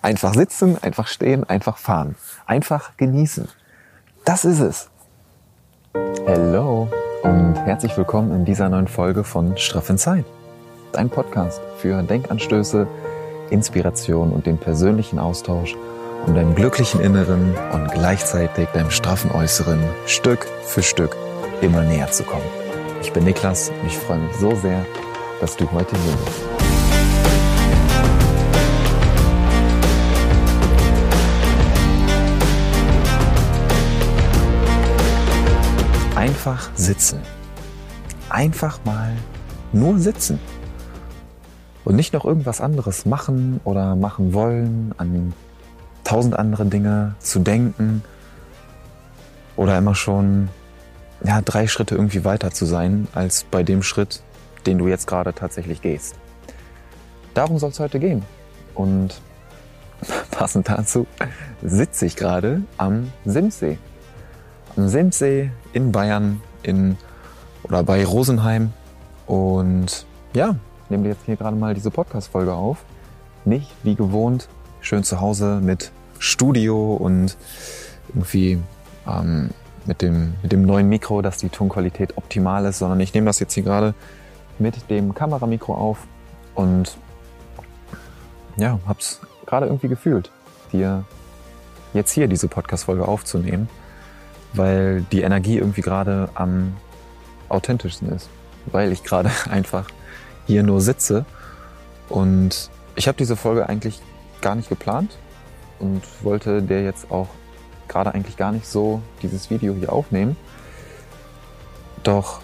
Einfach sitzen, einfach stehen, einfach fahren. Einfach genießen. Das ist es. Hallo und herzlich willkommen in dieser neuen Folge von Straff in Zeit. Dein Podcast für Denkanstöße, Inspiration und den persönlichen Austausch, um deinem glücklichen Inneren und gleichzeitig deinem straffen Äußeren Stück für Stück immer näher zu kommen. Ich bin Niklas und ich freue mich so sehr, dass du heute hier bist. Einfach sitzen. Einfach mal nur sitzen. Und nicht noch irgendwas anderes machen oder machen wollen, an tausend andere Dinge zu denken oder immer schon ja, drei Schritte irgendwie weiter zu sein als bei dem Schritt, den du jetzt gerade tatsächlich gehst. Darum soll es heute gehen. Und passend dazu sitze ich gerade am Simsee Simsee in Bayern in, oder bei Rosenheim. Und ja, nehmen wir jetzt hier gerade mal diese Podcast-Folge auf. Nicht wie gewohnt, schön zu Hause mit Studio und irgendwie ähm, mit, dem, mit dem neuen Mikro, dass die Tonqualität optimal ist, sondern ich nehme das jetzt hier gerade mit dem Kameramikro auf und ja, hab's gerade irgendwie gefühlt, dir jetzt hier diese Podcast-Folge aufzunehmen weil die Energie irgendwie gerade am authentischsten ist, weil ich gerade einfach hier nur sitze und ich habe diese Folge eigentlich gar nicht geplant und wollte der jetzt auch gerade eigentlich gar nicht so dieses Video hier aufnehmen. Doch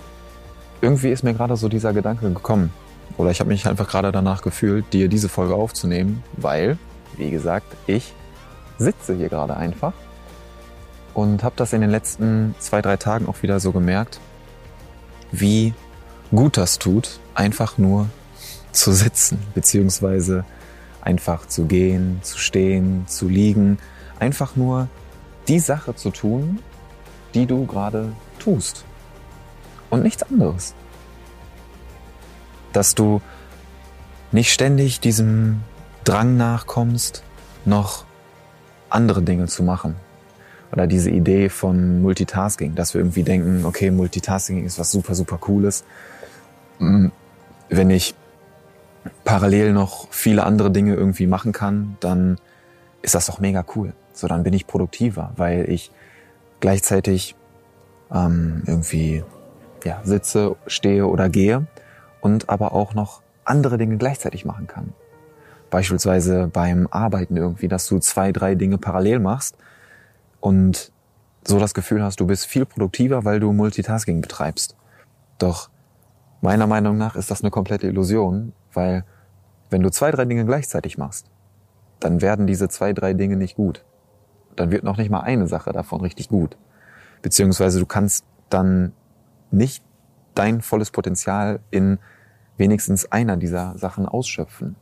irgendwie ist mir gerade so dieser Gedanke gekommen. Oder ich habe mich einfach gerade danach gefühlt, dir diese Folge aufzunehmen, weil, wie gesagt, ich sitze hier gerade einfach und habe das in den letzten zwei, drei Tagen auch wieder so gemerkt, wie gut das tut, einfach nur zu sitzen, beziehungsweise einfach zu gehen, zu stehen, zu liegen, einfach nur die Sache zu tun, die du gerade tust und nichts anderes. Dass du nicht ständig diesem Drang nachkommst, noch andere Dinge zu machen, oder diese Idee von Multitasking, dass wir irgendwie denken, okay, Multitasking ist was super, super cooles. Mm, wenn ich parallel noch viele andere Dinge irgendwie machen kann, dann ist das doch mega cool. So, dann bin ich produktiver, weil ich gleichzeitig ähm, irgendwie ja, sitze, stehe oder gehe und aber auch noch andere Dinge gleichzeitig machen kann. Beispielsweise beim Arbeiten irgendwie, dass du zwei, drei Dinge parallel machst und so das Gefühl hast, du bist viel produktiver, weil du Multitasking betreibst. Doch meiner Meinung nach ist das eine komplette Illusion, weil wenn du zwei, drei Dinge gleichzeitig machst, dann werden diese zwei, drei Dinge nicht gut. Dann wird noch nicht mal eine Sache davon richtig gut. Beziehungsweise du kannst dann nicht dein volles Potenzial in wenigstens einer dieser Sachen ausschöpfen.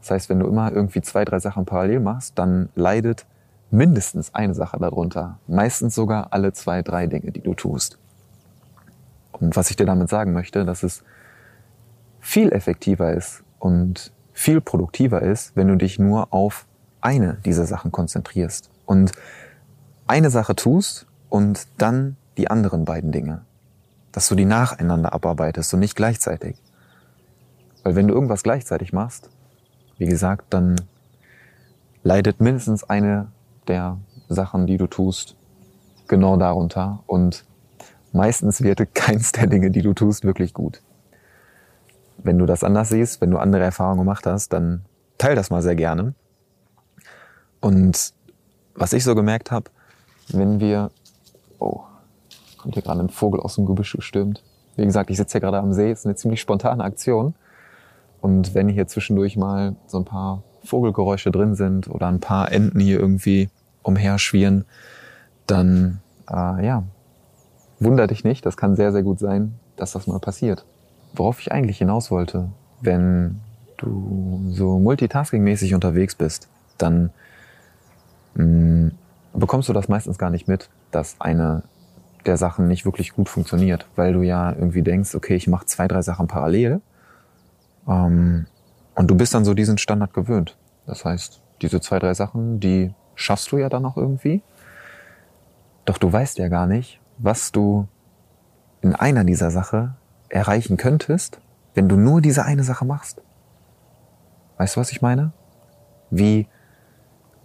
Das heißt, wenn du immer irgendwie zwei, drei Sachen parallel machst, dann leidet mindestens eine Sache darunter. Meistens sogar alle zwei, drei Dinge, die du tust. Und was ich dir damit sagen möchte, dass es viel effektiver ist und viel produktiver ist, wenn du dich nur auf eine dieser Sachen konzentrierst und eine Sache tust und dann die anderen beiden Dinge. Dass du die nacheinander abarbeitest und nicht gleichzeitig. Weil wenn du irgendwas gleichzeitig machst, wie gesagt, dann leidet mindestens eine der Sachen, die du tust, genau darunter. Und meistens wird keins der Dinge, die du tust, wirklich gut. Wenn du das anders siehst, wenn du andere Erfahrungen gemacht hast, dann teil das mal sehr gerne. Und was ich so gemerkt habe, wenn wir, oh, kommt hier gerade ein Vogel aus dem Gebüsch gestürmt. Wie gesagt, ich sitze hier gerade am See, ist eine ziemlich spontane Aktion. Und wenn hier zwischendurch mal so ein paar Vogelgeräusche drin sind oder ein paar Enten hier irgendwie umherschwirren, dann äh, ja, wunder dich nicht, das kann sehr, sehr gut sein, dass das mal passiert. Worauf ich eigentlich hinaus wollte, wenn du so multitasking-mäßig unterwegs bist, dann mh, mm, bekommst du das meistens gar nicht mit, dass eine der Sachen nicht wirklich gut funktioniert, weil du ja irgendwie denkst, okay, ich mache zwei, drei Sachen parallel ähm, und du bist dann so diesen Standard gewöhnt. Das heißt, diese zwei, drei Sachen, die schaffst du ja dann auch irgendwie. Doch du weißt ja gar nicht, was du in einer dieser Sache erreichen könntest, wenn du nur diese eine Sache machst. Weißt du, was ich meine? Wie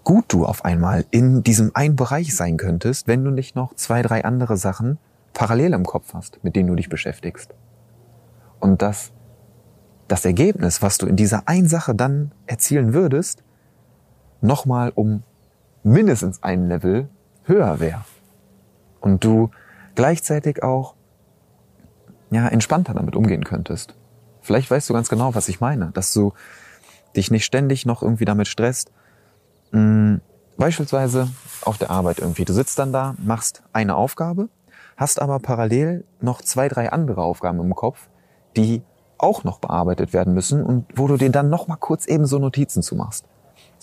gut du auf einmal in diesem einen Bereich sein könntest, wenn du nicht noch zwei, drei andere Sachen parallel im Kopf hast, mit denen du dich beschäftigst. Und dass das Ergebnis, was du in dieser einen Sache dann erzielen würdest, nochmal um mindestens ein Level höher wäre. Und du gleichzeitig auch ja, entspannter damit umgehen könntest. Vielleicht weißt du ganz genau, was ich meine, dass du dich nicht ständig noch irgendwie damit stresst. Hm, beispielsweise auf der Arbeit irgendwie. Du sitzt dann da, machst eine Aufgabe, hast aber parallel noch zwei, drei andere Aufgaben im Kopf, die auch noch bearbeitet werden müssen und wo du dir dann noch mal kurz eben so Notizen zu machst.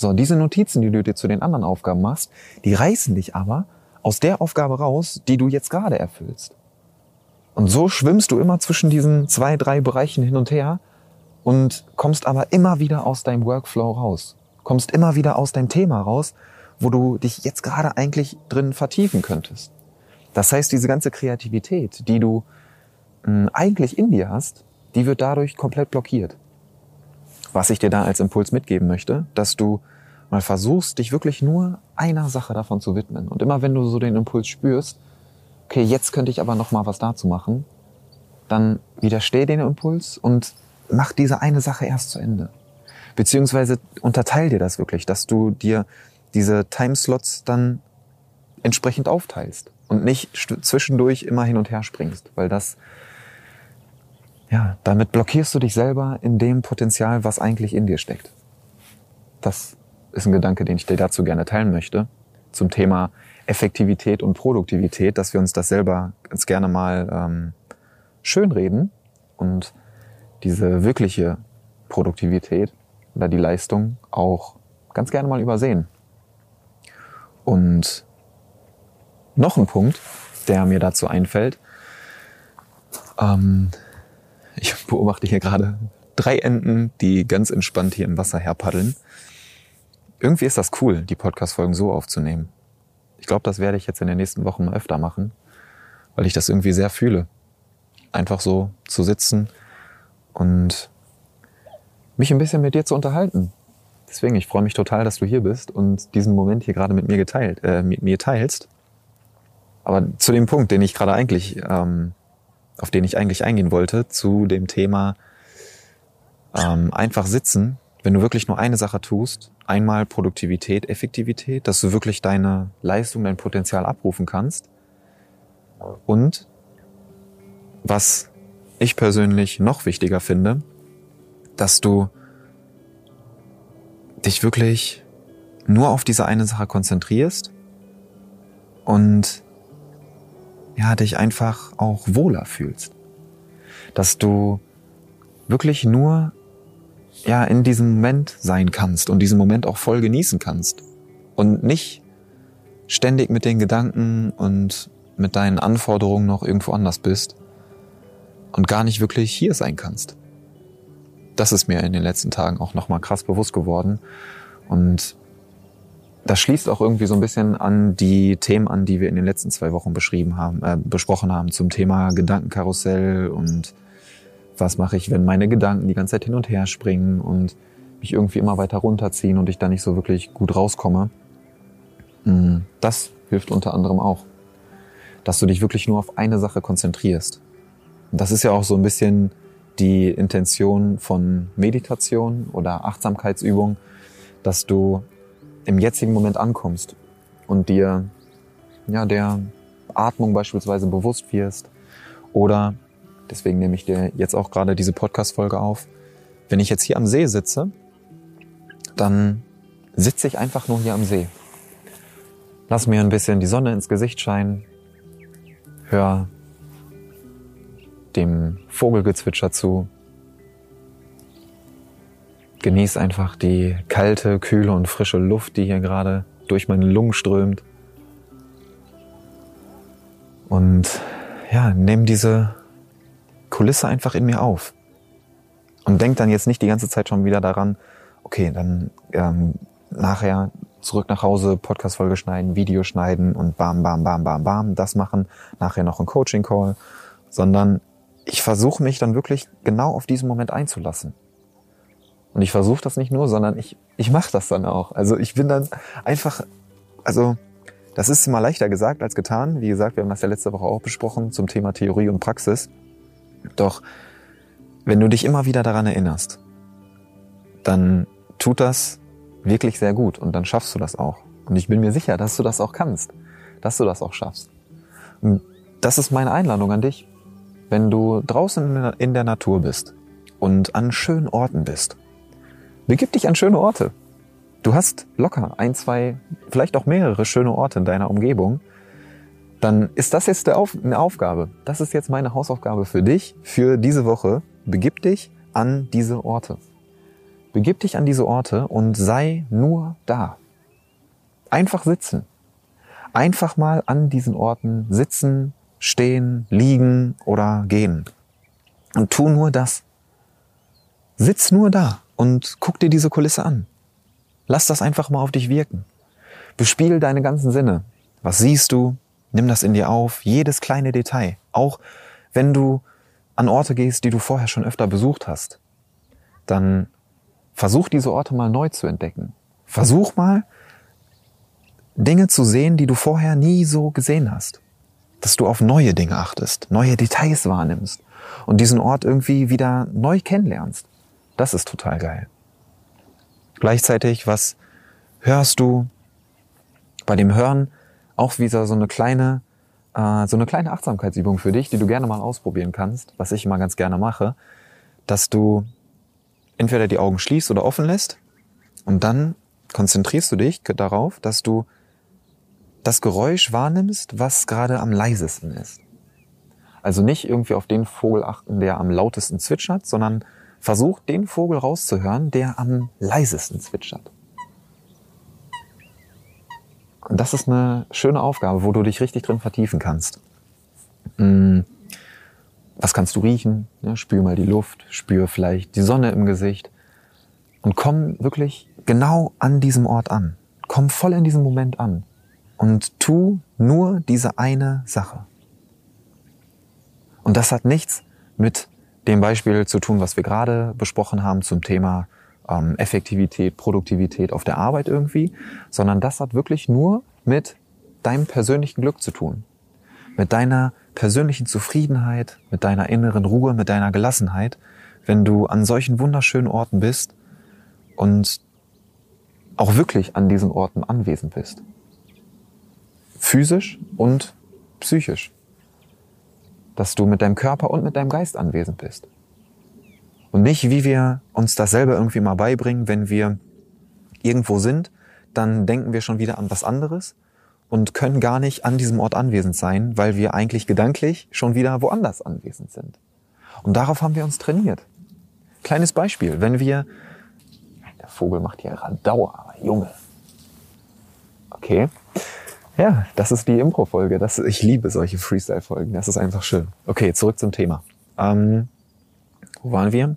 So, diese Notizen, die du dir zu den anderen Aufgaben machst, die reißen dich aber aus der Aufgabe raus, die du jetzt gerade erfüllst. Und so schwimmst du immer zwischen diesen zwei, drei Bereichen hin und her und kommst aber immer wieder aus deinem Workflow raus. Kommst immer wieder aus deinem Thema raus, wo du dich jetzt gerade eigentlich drin vertiefen könntest. Das heißt, diese ganze Kreativität, die du hm, eigentlich in dir hast, die wird dadurch komplett blockiert. Was ich dir da als Impuls mitgeben möchte, dass du mal versuchst, dich wirklich nur einer Sache davon zu widmen. Und immer wenn du so den Impuls spürst, okay, jetzt könnte ich aber noch mal was dazu machen, dann widersteh den Impuls und mach diese eine Sache erst zu Ende. Beziehungsweise unterteil dir das wirklich, dass du dir diese Timeslots dann entsprechend aufteilst und nicht zwischendurch immer hin und her springst, weil das ja, damit blockierst du dich selber in dem Potenzial, was eigentlich in dir steckt. Das ist ein Gedanke, den ich dir dazu gerne teilen möchte, zum Thema Effektivität und Produktivität, dass wir uns das selber ganz gerne mal ähm, schönreden und diese wirkliche Produktivität oder die Leistung auch ganz gerne mal übersehen. Und noch ein Punkt, der mir dazu einfällt, ähm, ich beobachte hier gerade drei Enten, die ganz entspannt hier im Wasser herpaddeln. Irgendwie ist das cool, die Podcast-Folgen so aufzunehmen. Ich glaube, das werde ich jetzt in den nächsten Wochen mal öfter machen, weil ich das irgendwie sehr fühle. Einfach so zu sitzen und mich ein bisschen mit dir zu unterhalten. Deswegen, ich freue mich total, dass du hier bist und diesen Moment hier gerade mit mir geteilt, äh, mit mir teilst. Aber zu dem Punkt, den ich gerade eigentlich ähm, auf den ich eigentlich eingehen wollte, zu dem Thema ähm, einfach sitzen, wenn du wirklich nur eine Sache tust, einmal Produktivität, Effektivität, dass du wirklich deine Leistung, dein Potenzial abrufen kannst. Und was ich persönlich noch wichtiger finde, dass du dich wirklich nur auf diese eine Sache konzentrierst und ja, dich einfach auch wohler fühlst. Dass du wirklich nur ja in diesem Moment sein kannst und diesen Moment auch voll genießen kannst und nicht ständig mit den Gedanken und mit deinen Anforderungen noch irgendwo anders bist und gar nicht wirklich hier sein kannst. Das ist mir in den letzten Tagen auch nochmal krass bewusst geworden und das schließt auch irgendwie so ein bisschen an die Themen an, die wir in den letzten zwei Wochen beschrieben haben, äh, besprochen haben zum Thema Gedankenkarussell und was mache ich, wenn meine Gedanken die ganze Zeit hin und her springen und mich irgendwie immer weiter runterziehen und ich da nicht so wirklich gut rauskomme. Mm, das hilft unter anderem auch, dass du dich wirklich nur auf eine Sache konzentrierst. Und das ist ja auch so ein bisschen die Intention von Meditation oder Achtsamkeitsübung, dass du im jetzigen Moment ankommst und dir ja der Atmung beispielsweise bewusst wirst oder deswegen nehme ich dir jetzt auch gerade diese Podcast Folge auf. Wenn ich jetzt hier am See sitze, dann sitze ich einfach nur hier am See. Lass mir ein bisschen die Sonne ins Gesicht scheinen. Hör dem Vogelgezwitscher zu, Genieß einfach die kalte, kühle und frische Luft, die hier gerade durch meine Lungen strömt. Und ja, nimm diese Kulisse einfach in mir auf. Und denk dann jetzt nicht die ganze Zeit schon wieder daran, okay, dann ähm, nachher zurück nach Hause, Podcast-Folge schneiden, Video schneiden und bam, bam, bam, bam, bam, das machen, nachher noch ein Coaching-Call, sondern ich versuche mich dann wirklich genau auf diesen Moment einzulassen. Und ich versuche das nicht nur, sondern ich, ich mache das dann auch. Also ich bin dann einfach, also das ist mal leichter gesagt als getan. Wie gesagt, wir haben das ja letzte Woche auch besprochen zum Thema Theorie und Praxis. Doch wenn du dich immer wieder daran erinnerst, dann tut das wirklich sehr gut und dann schaffst du das auch. Und ich bin mir sicher, dass du das auch kannst, dass du das auch schaffst. Und das ist meine Einladung an dich. Wenn du draußen in der Natur bist und an schönen Orten bist, begib dich an schöne Orte. Du hast locker ein, zwei, vielleicht auch mehrere schöne Orte in deiner Umgebung. Dann ist das jetzt eine Aufgabe. Das ist jetzt meine Hausaufgabe für dich, für diese Woche. Begib dich an diese Orte. Begib dich an diese Orte und sei nur da. Einfach sitzen. Einfach mal an diesen Orten sitzen, stehen, liegen oder gehen. Und tu nur das. Sitz nur da und guck dir diese Kulisse an. Lass das einfach mal auf dich wirken. Bespiel deine ganzen Sinne. Was siehst du? Nimm das in dir auf. Jedes kleine Detail. Auch wenn du an Orte gehst, die du vorher schon öfter besucht hast, dann Versuch diese Orte mal neu zu entdecken. Versuch mal Dinge zu sehen, die du vorher nie so gesehen hast. Dass du auf neue Dinge achtest, neue Details wahrnimmst und diesen Ort irgendwie wieder neu kennenlernst. Das ist total geil. Gleichzeitig, was hörst du? Bei dem Hören auch wieder so eine kleine, äh, so eine kleine Achtsamkeitsübung für dich, die du gerne mal ausprobieren kannst, was ich immer ganz gerne mache, dass du entweder die Augen schließt oder offen lässt und dann konzentrierst du dich darauf, dass du das Geräusch wahrnimmst, was gerade am leisesten ist. Also nicht irgendwie auf den Vogel achten, der am lautesten zwitschert, sondern versuch den Vogel rauszuhören, der am leisesten zwitschert. Und das ist eine schöne Aufgabe, wo du dich richtig drin vertiefen kannst. Hm. Was kannst du riechen? Spür mal die Luft, spür vielleicht die Sonne im Gesicht und komm wirklich genau an diesem Ort an. Komm voll in diesem Moment an und tu nur diese eine Sache. Und das hat nichts mit dem Beispiel zu tun, was wir gerade besprochen haben zum Thema ähm, Effektivität, Produktivität auf der Arbeit irgendwie, sondern das hat wirklich nur mit deinem persönlichen Glück zu tun, mit deiner persönlichen Zufriedenheit, mit deiner inneren Ruhe, mit deiner Gelassenheit, wenn du an solchen wunderschönen Orten bist und auch wirklich an diesen Orten anwesend bist. Physisch und psychisch. Dass du mit deinem Körper und mit deinem Geist anwesend bist. Und nicht, wie wir uns das selber irgendwie mal beibringen, wenn wir irgendwo sind, dann denken wir schon wieder an was anderes und können gar nicht an diesem Ort anwesend sein, weil wir eigentlich gedanklich schon wieder woanders anwesend sind. Und darauf haben wir uns trainiert. Kleines Beispiel, wenn wir, der Vogel macht hier Radauer, Junge. Okay. Ja, das ist die Impro-Folge. ich liebe solche Freestyle-Folgen. Das ist einfach schön. Okay, zurück zum Thema. Ähm, wo waren wir?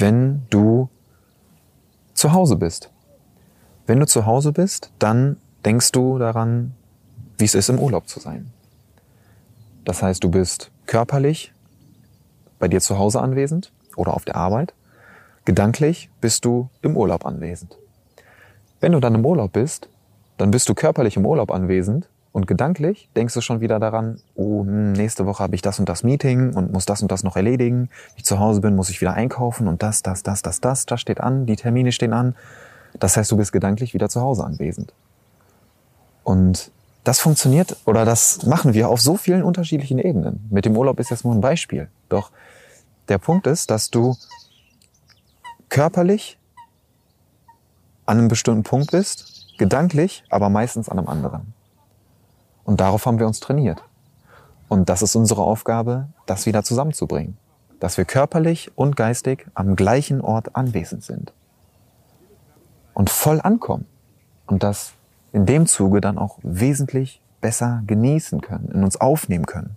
Wenn du zu Hause bist. Wenn du zu Hause bist, dann denkst du daran, wie es ist, im Urlaub zu sein. Das heißt, du bist körperlich bei dir zu Hause anwesend oder auf der Arbeit. Gedanklich bist du im Urlaub anwesend. Wenn du dann im Urlaub bist, dann bist du körperlich im Urlaub anwesend und gedanklich denkst du schon wieder daran, oh, hm, nächste Woche habe ich das und das Meeting und muss das und das noch erledigen. Wenn ich zu Hause bin, muss ich wieder einkaufen und das, das, das, das, das, das steht an, die Termine stehen an. Das heißt, du bist gedanklich wieder zu Hause anwesend. Und das funktioniert oder das machen wir auf so vielen unterschiedlichen Ebenen. Mit dem Urlaub ist jetzt nur ein Beispiel. Doch der Punkt ist, dass du körperlich an einem bestimmten Punkt bist, gedanklich, aber meistens an einem anderen. Und darauf haben wir uns trainiert. Und das ist unsere Aufgabe, das wieder zusammenzubringen. Dass wir körperlich und geistig am gleichen Ort anwesend sind. Und voll ankommen. Und das in dem Zuge dann auch wesentlich besser genießen können, in uns aufnehmen können.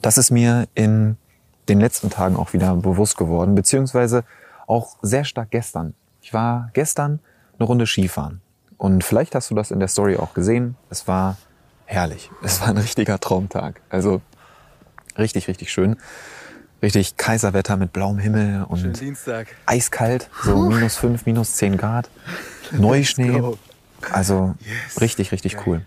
Das ist mir in den letzten Tagen auch wieder bewusst geworden, beziehungsweise auch sehr stark gestern. Ich war gestern eine Runde Skifahren. Und vielleicht hast du das in der Story auch gesehen. Es war herrlich. Es war ein richtiger Traumtag. Also richtig, richtig schön. Richtig Kaiserwetter mit blauem Himmel und eiskalt, so minus fünf, minus zehn Grad. Neuschnee. Also yes. richtig, richtig Geil. cool.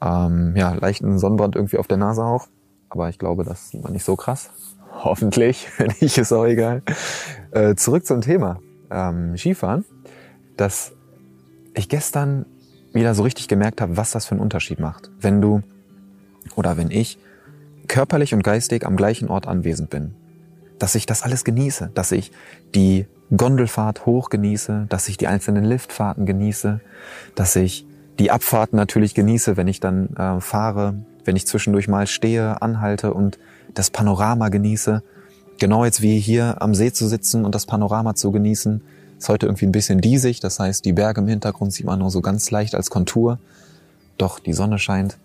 Ähm, ja, leichten Sonnenbrand irgendwie auf der Nase auch. Aber ich glaube, das war nicht so krass. Hoffentlich, wenn nicht, ist auch egal. Äh, zurück zum Thema. Ähm, Skifahren. Dass ich gestern wieder so richtig gemerkt habe, was das für einen Unterschied macht. Wenn du oder wenn ich körperlich und geistig am gleichen Ort anwesend bin. Dass ich das alles genieße, dass ich die Gondelfahrt hoch genieße, dass ich die einzelnen Liftfahrten genieße, dass ich die Abfahrten natürlich genieße, wenn ich dann äh, fahre, wenn ich zwischendurch mal stehe, anhalte und das Panorama genieße. Genau jetzt wie hier am See zu sitzen und das Panorama zu genießen. Ist heute irgendwie ein bisschen diesig, das heißt, die Berge im Hintergrund sieht man nur so ganz leicht als Kontur. Doch die Sonne scheint.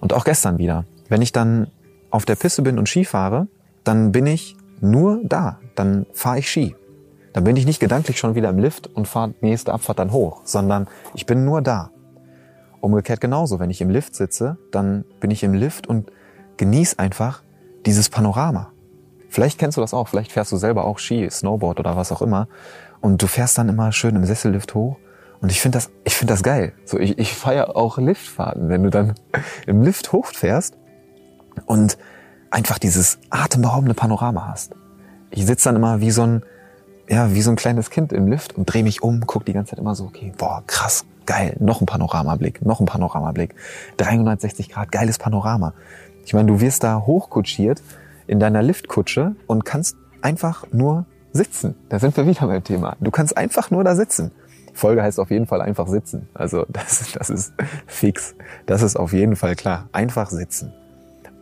Und auch gestern wieder. Wenn ich dann auf der Piste bin und Ski fahre, dann bin ich nur da. Dann fahre ich Ski. Dann bin ich nicht gedanklich schon wieder im Lift und fahre nächste Abfahrt dann hoch, sondern ich bin nur da. Umgekehrt genauso, wenn ich im Lift sitze, dann bin ich im Lift und genieße einfach dieses Panorama. Vielleicht kennst du das auch, vielleicht fährst du selber auch Ski, Snowboard oder was auch immer und du fährst dann immer schön im Sessellift hoch und ich finde das, ich finde das geil. So, ich, ich feiere auch Liftfahrten, wenn du dann im Lift hochfährst und einfach dieses atemberaubende Panorama hast. Ich sitze dann immer wie so ein ja, wie so ein kleines Kind im Lift und drehe mich um, guck die ganze Zeit immer so, okay, boah, krass, geil, noch ein Panoramablick, noch ein Panoramablick, 360 Grad, geiles Panorama. Ich meine, du wirst da hochkutschiert in deiner Liftkutsche und kannst einfach nur sitzen. Da sind wir wieder beim Thema. Du kannst einfach nur da sitzen. Folge heißt auf jeden Fall einfach sitzen. Also das, das ist fix. Das ist auf jeden Fall klar. Einfach sitzen.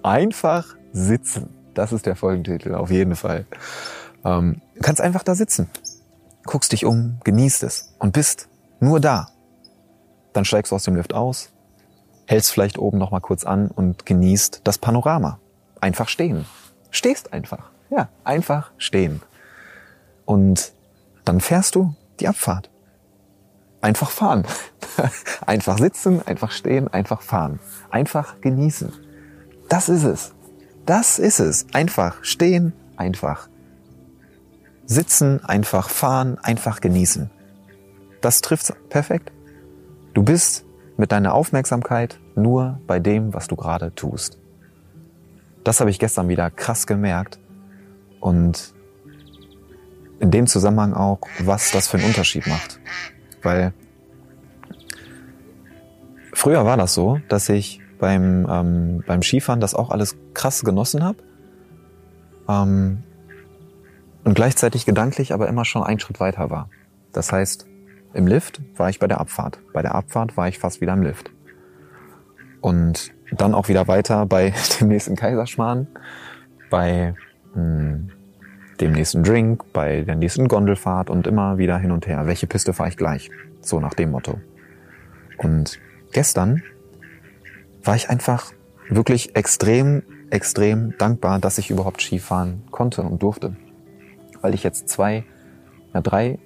Einfach sitzen. Das ist der Folgentitel, auf jeden Fall. Ähm, du kannst einfach da sitzen, guckst dich um, genießt es und bist nur da. Dann steigst du aus dem Lift aus, hältst vielleicht oben noch mal kurz an und genießt das Panorama. Einfach stehen. Stehst einfach. Ja, einfach stehen. Und dann fährst du die Abfahrt. Einfach fahren. einfach sitzen, einfach stehen, einfach fahren. Einfach genießen. Das ist es. Das ist es. Einfach stehen, einfach Sitzen, einfach fahren, einfach genießen. Das trifft's perfekt. Du bist mit deiner Aufmerksamkeit nur bei dem, was du gerade tust. Das habe ich gestern wieder krass gemerkt und in dem Zusammenhang auch, was das für einen Unterschied macht. Weil früher war das so, dass ich beim, ähm, beim Skifahren das auch alles krass genossen habe. Ähm, und gleichzeitig gedanklich aber immer schon einen Schritt weiter war. Das heißt, im Lift war ich bei der Abfahrt. Bei der Abfahrt war ich fast wieder im Lift. Und dann auch wieder weiter bei dem nächsten Kaiserschmarrn, bei mh, hm, dem nächsten Drink, bei der nächsten Gondelfahrt und immer wieder hin und her. Welche Piste fahre ich gleich? So nach dem Motto. Und gestern war ich einfach wirklich extrem, extrem dankbar, dass ich überhaupt Skifahren konnte und durfte weil ich jetzt zwei, ja drei,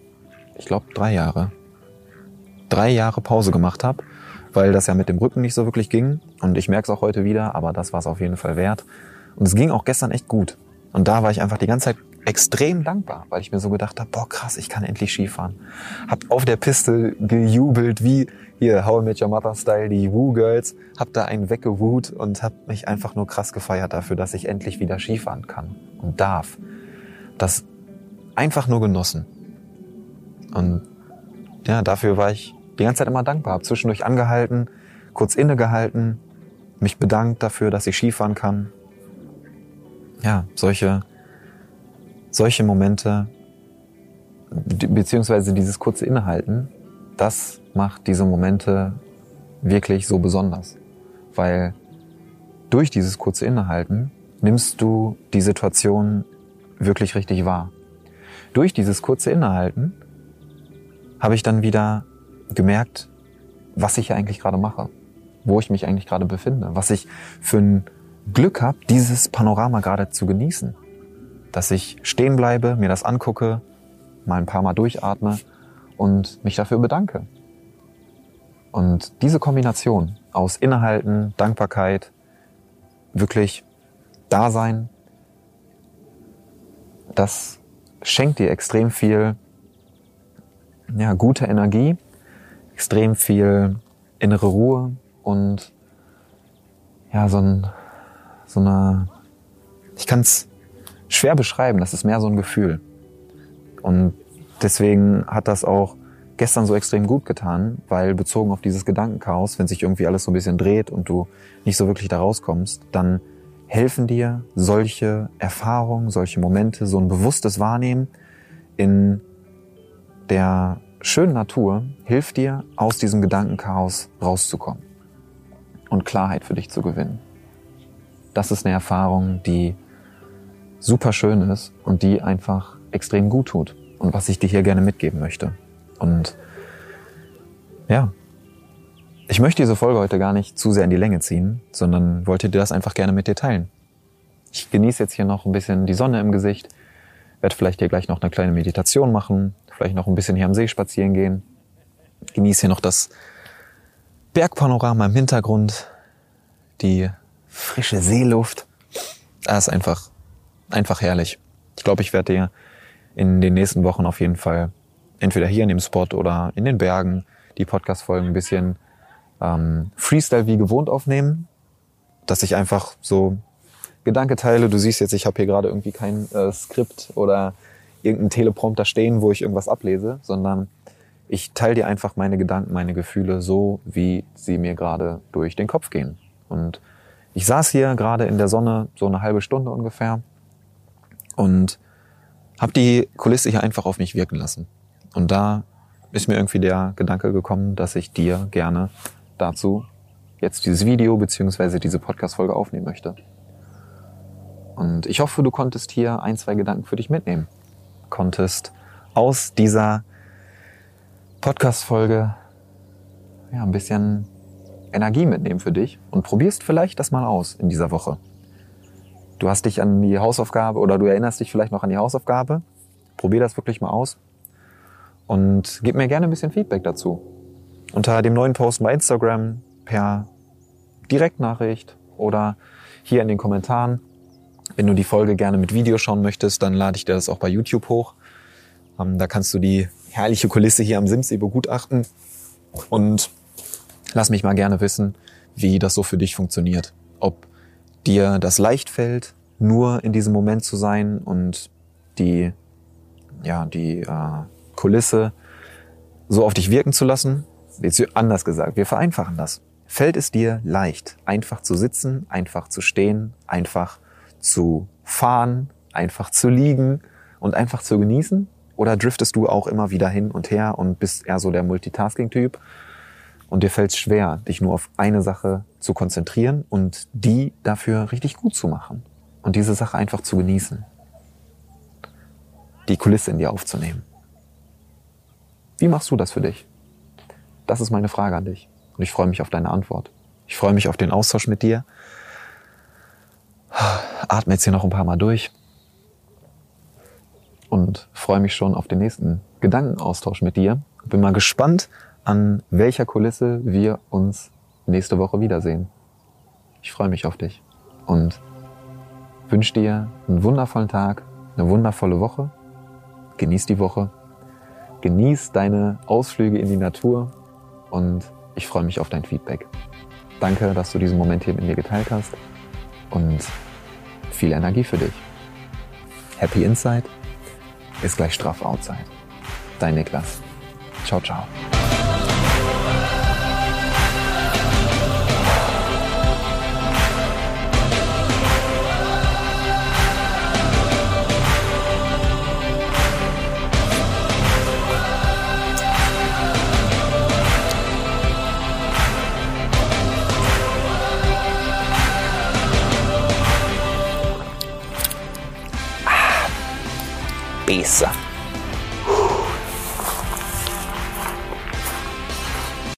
ich glaube drei Jahre, drei Jahre Pause gemacht habe, weil das ja mit dem Rücken nicht so wirklich ging. Und ich merke es auch heute wieder, aber das war es auf jeden Fall wert. Und es ging auch gestern echt gut. Und da war ich einfach die ganze Zeit extrem dankbar, weil ich mir so gedacht habe, boah krass, ich kann endlich Skifahren. Hab auf der Piste gejubelt, wie hier How I Met Your Mother Style, die Woo Girls. Hab da einen weggewut und hab mich einfach nur krass gefeiert dafür, dass ich endlich wieder Skifahren kann und darf. Das einfach nur genossen. Und ja, dafür war ich die ganze Zeit immer dankbar. Hab zwischendurch angehalten, kurz innegehalten, mich bedankt dafür, dass ich Skifahren kann. Ja, solche, solche Momente, beziehungsweise dieses kurze Innehalten, das macht diese Momente wirklich so besonders. Weil durch dieses kurze Innehalten nimmst du die Situation wirklich richtig wahr durch dieses kurze Innehalten habe ich dann wieder gemerkt, was ich hier eigentlich gerade mache, wo ich mich eigentlich gerade befinde, was ich für ein Glück habe, dieses Panorama gerade zu genießen. Dass ich stehen bleibe, mir das angucke, mal ein paar Mal durchatme und mich dafür bedanke. Und diese Kombination aus Innehalten, Dankbarkeit, wirklich Dasein, das schenkt dir extrem viel ja, gute Energie, extrem viel innere Ruhe und ja, so, ein, so eine, ich kann es schwer beschreiben, das ist mehr so ein Gefühl. Und deswegen hat das auch gestern so extrem gut getan, weil bezogen auf dieses Gedankenchaos, wenn sich irgendwie alles so ein bisschen dreht und du nicht so wirklich da rauskommst, dann helfen dir solche Erfahrungen, solche Momente, so ein bewusstes Wahrnehmen in der schönen Natur, hilft dir, aus diesem Gedankenchaos rauszukommen und Klarheit für dich zu gewinnen. Das ist eine Erfahrung, die super schön ist und die einfach extrem gut tut und was ich dir hier gerne mitgeben möchte. Und ja, ich möchte diese Folge heute gar nicht zu sehr in die Länge ziehen, sondern wollte dir das einfach gerne mit dir teilen. Ich genieße jetzt hier noch ein bisschen die Sonne im Gesicht, werde vielleicht hier gleich noch eine kleine Meditation machen, vielleicht noch ein bisschen hier am See spazieren gehen, genieße hier noch das Bergpanorama im Hintergrund, die frische Seeluft. Das ist einfach, einfach herrlich. Ich glaube, ich werde dir in den nächsten Wochen auf jeden Fall entweder hier in dem Spot oder in den Bergen die Podcast-Folgen ein bisschen ähm, Freestyle wie gewohnt aufnehmen, dass ich einfach so Gedanke teile. Du siehst jetzt, ich habe hier gerade irgendwie kein äh, Skript oder irgendein Teleprompter stehen, wo ich irgendwas ablese, sondern ich teile dir einfach meine Gedanken, meine Gefühle so, wie sie mir gerade durch den Kopf gehen. Und ich saß hier gerade in der Sonne so eine halbe Stunde ungefähr und habe die Kulisse hier einfach auf mich wirken lassen. Und da ist mir irgendwie der Gedanke gekommen, dass ich dir gerne dazu jetzt dieses Video beziehungsweise diese Podcast-Folge aufnehmen möchte. Und ich hoffe, du konntest hier ein, zwei Gedanken für dich mitnehmen. Konntest aus dieser Podcast-Folge ja, ein bisschen Energie mitnehmen für dich und probierst vielleicht das mal aus in dieser Woche. Du hast dich an die Hausaufgabe oder du erinnerst dich vielleicht noch an die Hausaufgabe. Probier das wirklich mal aus und gib mir gerne ein bisschen Feedback dazu. Unter dem neuen Post bei Instagram per Direktnachricht oder hier in den Kommentaren. Wenn du die Folge gerne mit Video schauen möchtest, dann lade ich dir das auch bei YouTube hoch. Ähm, da kannst du die herrliche Kulisse hier am Simsee begutachten und lass mich mal gerne wissen, wie das so für dich funktioniert. Ob dir das leicht fällt, nur in diesem Moment zu sein und die, ja, die äh, Kulisse so auf dich wirken zu lassen. Jetzt anders gesagt, wir vereinfachen das. Fällt es dir leicht, einfach zu sitzen, einfach zu stehen, einfach zu fahren, einfach zu liegen und einfach zu genießen? Oder driftest du auch immer wieder hin und her und bist eher so der Multitasking-Typ und dir fällt es schwer, dich nur auf eine Sache zu konzentrieren und die dafür richtig gut zu machen und diese Sache einfach zu genießen, die Kulisse in dir aufzunehmen? Wie machst du das für dich? Das ist meine Frage an dich. Und ich freue mich auf deine Antwort. Ich freue mich auf den Austausch mit dir. Atme jetzt hier noch ein paar Mal durch. Und freue mich schon auf den nächsten Gedankenaustausch mit dir. Bin mal gespannt, an welcher Kulisse wir uns nächste Woche wiedersehen. Ich freue mich auf dich und wünsche dir einen wundervollen Tag, eine wundervolle Woche. Genieß die Woche Genieß deine Ausflüge in die Natur und ich freue mich auf dein Feedback. Danke, dass du diesen Moment hier mit mir geteilt hast und viel Energie für dich. Happy Inside ist gleich straff Outside. Dein Niklas. Ciao, ciao. cabeça.